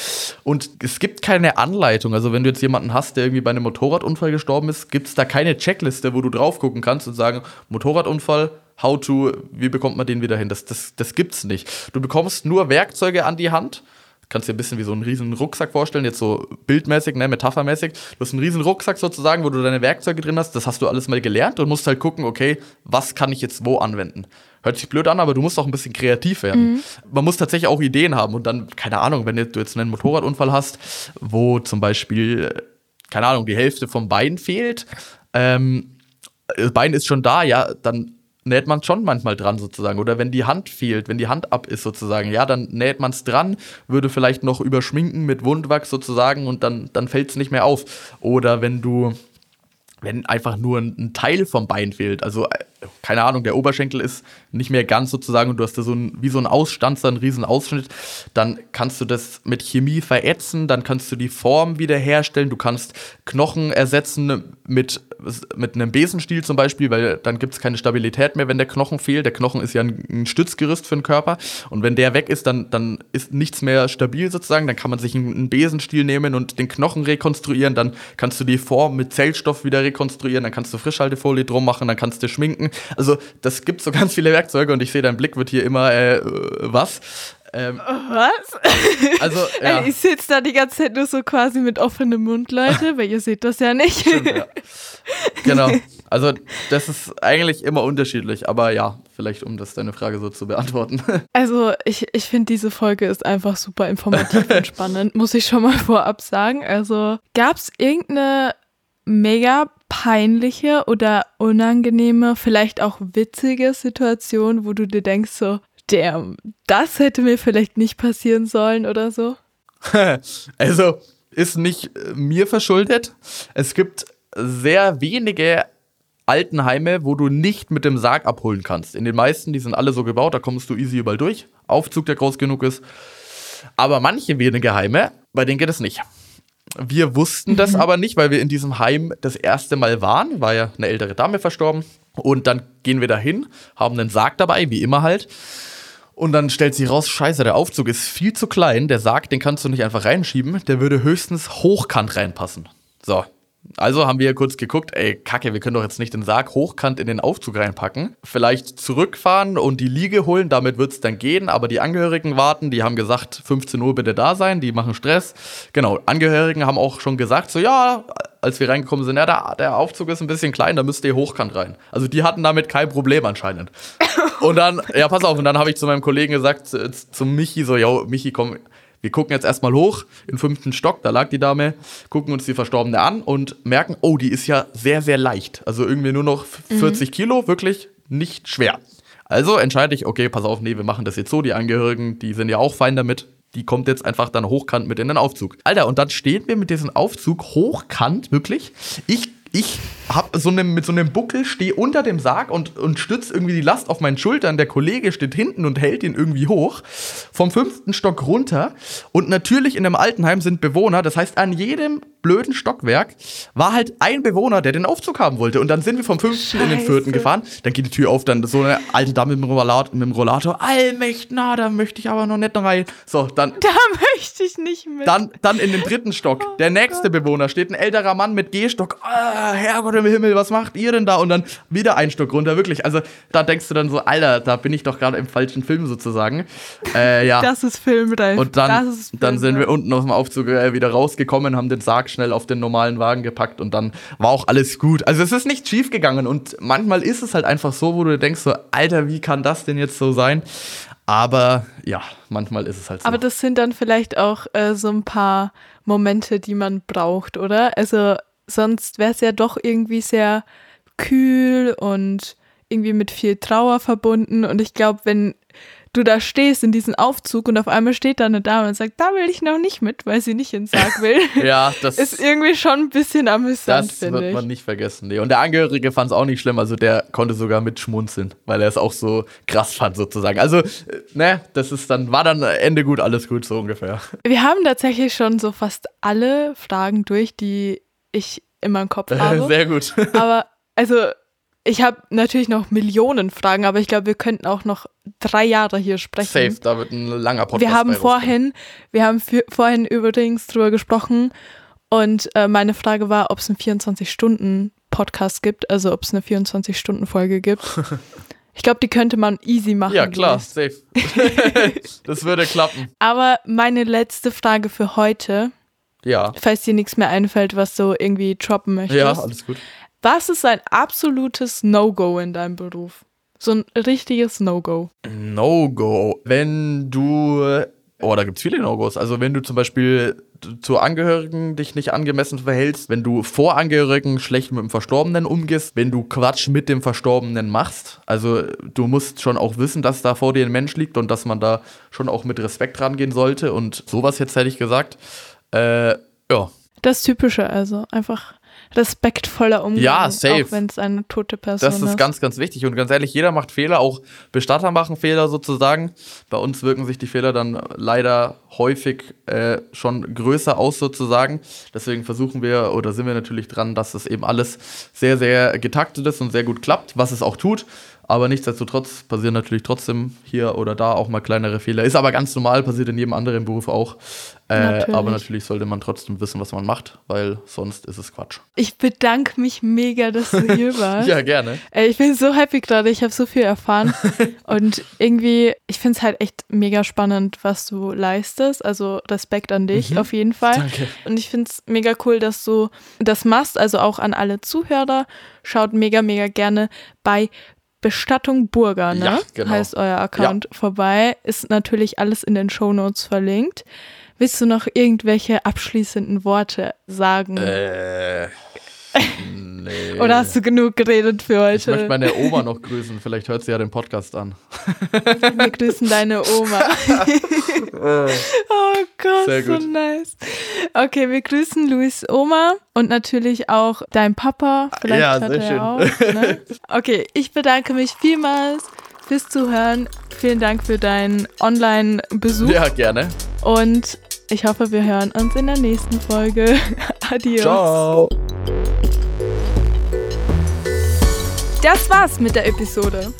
Und es gibt keine Anleitung. Also wenn du jetzt jemanden hast, der irgendwie bei einem Motorradunfall gestorben ist, gibt es da keine Checkliste, wo du drauf gucken kannst und sagen, Motorradunfall, how to, wie bekommt man den wieder hin? Das, das, das gibt's nicht. Du bekommst nur Werkzeuge an die Hand. Kannst dir ein bisschen wie so einen riesen Rucksack vorstellen, jetzt so bildmäßig, ne, metaphermäßig. Du hast einen riesen Rucksack sozusagen, wo du deine Werkzeuge drin hast. Das hast du alles mal gelernt und musst halt gucken, okay, was kann ich jetzt wo anwenden? Hört sich blöd an, aber du musst auch ein bisschen kreativ werden. Man muss tatsächlich auch Ideen haben und dann, keine Ahnung, wenn du jetzt einen Motorradunfall hast, wo zum Beispiel, keine Ahnung, die Hälfte vom Bein fehlt, ähm, das Bein ist schon da, ja, dann näht man schon manchmal dran sozusagen. Oder wenn die Hand fehlt, wenn die Hand ab ist sozusagen, ja, dann näht man es dran, würde vielleicht noch überschminken mit Wundwachs sozusagen und dann, dann fällt es nicht mehr auf. Oder wenn du, wenn einfach nur ein, ein Teil vom Bein fehlt, also äh, keine Ahnung, der Oberschenkel ist nicht mehr ganz sozusagen und du hast da so ein, wie so ein Ausstanzer, einen riesen Ausschnitt, dann kannst du das mit Chemie verätzen, dann kannst du die Form wiederherstellen, du kannst Knochen ersetzen mit, mit einem Besenstiel zum Beispiel, weil dann gibt es keine Stabilität mehr, wenn der Knochen fehlt. Der Knochen ist ja ein, ein, Stützgerüst für den Körper und wenn der weg ist, dann, dann ist nichts mehr stabil sozusagen, dann kann man sich einen Besenstiel nehmen und den Knochen rekonstruieren, dann kannst du die Form mit Zellstoff wieder rekonstruieren, dann kannst du Frischhaltefolie drum machen, dann kannst du schminken. Also das gibt so ganz viele Werkzeuge und ich sehe, dein Blick wird hier immer äh, was. Ähm, Was? [laughs] Also, ja. ich sitze da die ganze Zeit nur so quasi mit offenem Mund, Leute, [laughs] weil ihr seht das ja nicht. Stimmt, ja. Genau. [laughs] Also, das ist eigentlich immer unterschiedlich, aber ja, vielleicht um das deine Frage so zu beantworten. Also, ich, ich finde, diese Folge ist einfach super informativ und spannend, muss ich schon mal vorab sagen. Also, gab es irgendeine mega peinliche oder unangenehme, vielleicht auch witzige Situation, wo du dir denkst so, damn, das hätte mir vielleicht nicht passieren sollen oder so? [laughs] also, ist nicht äh, mir verschuldet. Es gibt sehr wenige Altenheime, wo du nicht mit dem Sarg abholen kannst. In den meisten, die sind alle so gebaut, da kommst du easy überall durch. Aufzug, der groß genug ist. Aber manche wenige Heime, bei denen geht es nicht. Wir wussten das mhm. aber nicht, weil wir in diesem Heim das erste Mal waren. War ja eine ältere Dame verstorben. Und dann gehen wir dahin, haben einen Sarg dabei, wie immer halt. Und dann stellt sich raus, scheiße, der Aufzug ist viel zu klein. Der Sarg, den kannst du nicht einfach reinschieben. Der würde höchstens hochkant reinpassen. So, also haben wir kurz geguckt, ey, kacke, wir können doch jetzt nicht den Sarg hochkant in den Aufzug reinpacken. Vielleicht zurückfahren und die Liege holen, damit wird es dann gehen, aber die Angehörigen warten, die haben gesagt, 15 Uhr bitte da sein, die machen Stress. Genau, Angehörigen haben auch schon gesagt, so ja, als wir reingekommen sind, ja, der, der Aufzug ist ein bisschen klein, da müsst ihr hochkant rein. Also die hatten damit kein Problem anscheinend. [laughs] Und dann, ja, pass auf, und dann habe ich zu meinem Kollegen gesagt, zu, zu Michi, so, ja, Michi, komm, wir gucken jetzt erstmal hoch, im fünften Stock, da lag die Dame, gucken uns die Verstorbene an und merken, oh, die ist ja sehr, sehr leicht. Also irgendwie nur noch 40 mhm. Kilo, wirklich nicht schwer. Also entscheide ich, okay, pass auf, nee, wir machen das jetzt so. Die Angehörigen, die sind ja auch fein damit. Die kommt jetzt einfach dann hochkant mit in den Aufzug. Alter, und dann stehen wir mit diesem Aufzug hochkant, wirklich. Ich ich hab so eine, mit so einem Buckel, stehe unter dem Sarg und, und stütze irgendwie die Last auf meinen Schultern. Der Kollege steht hinten und hält ihn irgendwie hoch. Vom fünften Stock runter. Und natürlich in einem Altenheim sind Bewohner. Das heißt, an jedem blöden Stockwerk war halt ein Bewohner, der den Aufzug haben wollte. Und dann sind wir vom fünften Scheiße. in den vierten gefahren. Dann geht die Tür auf, dann so eine alte Dame mit dem Rollator. Mit dem Rollator. Allmächt, na, da möchte ich aber noch nicht rein. So, dann. Da möchte ich nicht mit. Dann, dann in den dritten Stock. Oh der nächste Gott. Bewohner steht ein älterer Mann mit Gehstock. Ah, Herrgott im Himmel, was macht ihr denn da? Und dann wieder ein Stock runter, wirklich. Also da denkst du dann so, Alter, da bin ich doch gerade im falschen Film sozusagen. Äh, ja. Das ist Filmreif. Und dann, dann sind wir unten aus dem Aufzug äh, wieder rausgekommen, haben den Sarg schnell auf den normalen Wagen gepackt und dann war auch alles gut. Also es ist nicht schief gegangen und manchmal ist es halt einfach so, wo du denkst so, Alter, wie kann das denn jetzt so sein? Aber ja, manchmal ist es halt so. Aber das sind dann vielleicht auch äh, so ein paar Momente, die man braucht, oder? Also sonst wäre es ja doch irgendwie sehr kühl und irgendwie mit viel Trauer verbunden. Und ich glaube, wenn du da stehst in diesem Aufzug und auf einmal steht da eine Dame und sagt, da will ich noch nicht mit, weil sie nicht ins Sarg will. [laughs] ja, das ist irgendwie schon ein bisschen amüsant, Das wird ich. man nicht vergessen. Nee. Und der Angehörige fand es auch nicht schlimm, also der konnte sogar mitschmunzeln, weil er es auch so krass fand sozusagen. Also, äh, ne, das ist dann, war dann Ende gut, alles gut, so ungefähr. Wir haben tatsächlich schon so fast alle Fragen durch, die ich in meinem Kopf [laughs] habe. Sehr gut. [laughs] aber also ich habe natürlich noch Millionen Fragen, aber ich glaube, wir könnten auch noch drei Jahre hier sprechen. Safe, da wird ein langer Podcast. Wir haben vorhin, wir haben vorhin übrigens drüber gesprochen und äh, meine Frage war, ob es einen 24-Stunden-Podcast gibt, also ob es eine 24-Stunden-Folge gibt. [laughs] Ich glaube, die könnte man easy machen. Ja, klar, safe. das würde klappen. Aber meine letzte Frage für heute ja. Falls dir nichts mehr einfällt, was du irgendwie droppen möchtest. Ja, alles gut. Was ist ein absolutes No-Go in deinem Beruf? So ein richtiges No-Go. No-Go. Wenn du. Oh, da gibt es viele No-Gos. Also, wenn du zum Beispiel zu Angehörigen dich nicht angemessen verhältst, wenn du vor Angehörigen schlecht mit dem Verstorbenen umgehst, wenn du Quatsch mit dem Verstorbenen machst. Also, du musst schon auch wissen, dass da vor dir ein Mensch liegt und dass man da schon auch mit Respekt rangehen sollte. Und sowas jetzt hätte ich gesagt. Äh, ja. Das Typische also. Einfach respektvoller Umgang. Ja, safe. Auch wenn es eine tote Person Das ist ganz, ganz wichtig. Und ganz ehrlich, jeder macht Fehler, auch Bestatter machen Fehler sozusagen. Bei uns wirken sich die Fehler dann leider häufig äh, schon größer aus sozusagen. Deswegen versuchen wir oder sind wir natürlich dran, dass das eben alles sehr, sehr getaktet ist und sehr gut klappt, was es auch tut. Aber nichtsdestotrotz passieren natürlich trotzdem hier oder da auch mal kleinere Fehler. Ist aber ganz normal, passiert in jedem anderen Beruf auch. Äh, Natürlich. aber natürlich sollte man trotzdem wissen, was man macht, weil sonst ist es Quatsch. Ich bedanke mich mega, dass du hier [laughs] warst. Ja, gerne. Ey, ich bin so happy gerade, ich habe so viel erfahren. [laughs] und irgendwie, ich finde es halt echt mega spannend, was du leistest. Also Respekt an dich auf jeden Fall. Mhm. Danke. Und ich finde es mega cool, dass du das machst. Also auch an alle Zuhörer. Schaut mega, mega gerne bei Bestattung Burger, ne? Ja, genau. Heißt euer Account vorbei. Ist natürlich alles in den Shownotes verlinkt. Willst du noch irgendwelche abschließenden Worte sagen? Äh, [laughs] nee. Oder hast du genug geredet für Ich möchte heute? meine Oma noch grüßen. Vielleicht hört sie ja den Podcast an. Wir grüßen deine Oma. [laughs] oh Gott, Sehr so gut. nice. Okay, wir grüßen Luis Oma und natürlich auch dein Papa. Vielleicht Ja, hört sehr er schön. auch. Ne? Okay, ich bedanke mich vielmals fürs Zuhören. Vielen Dank für deinen Online-Besuch Ja, gerne. und ich hoffe, wir hören uns in der nächsten Folge. [laughs] Adios. Ciao. Das war's mit der Episode.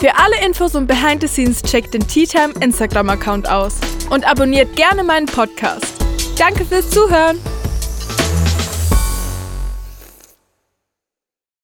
Für alle Infos und Behind the Scenes checkt den Tea Time Instagram-Account aus und abonniert gerne meinen Podcast. Danke fürs Zuhören.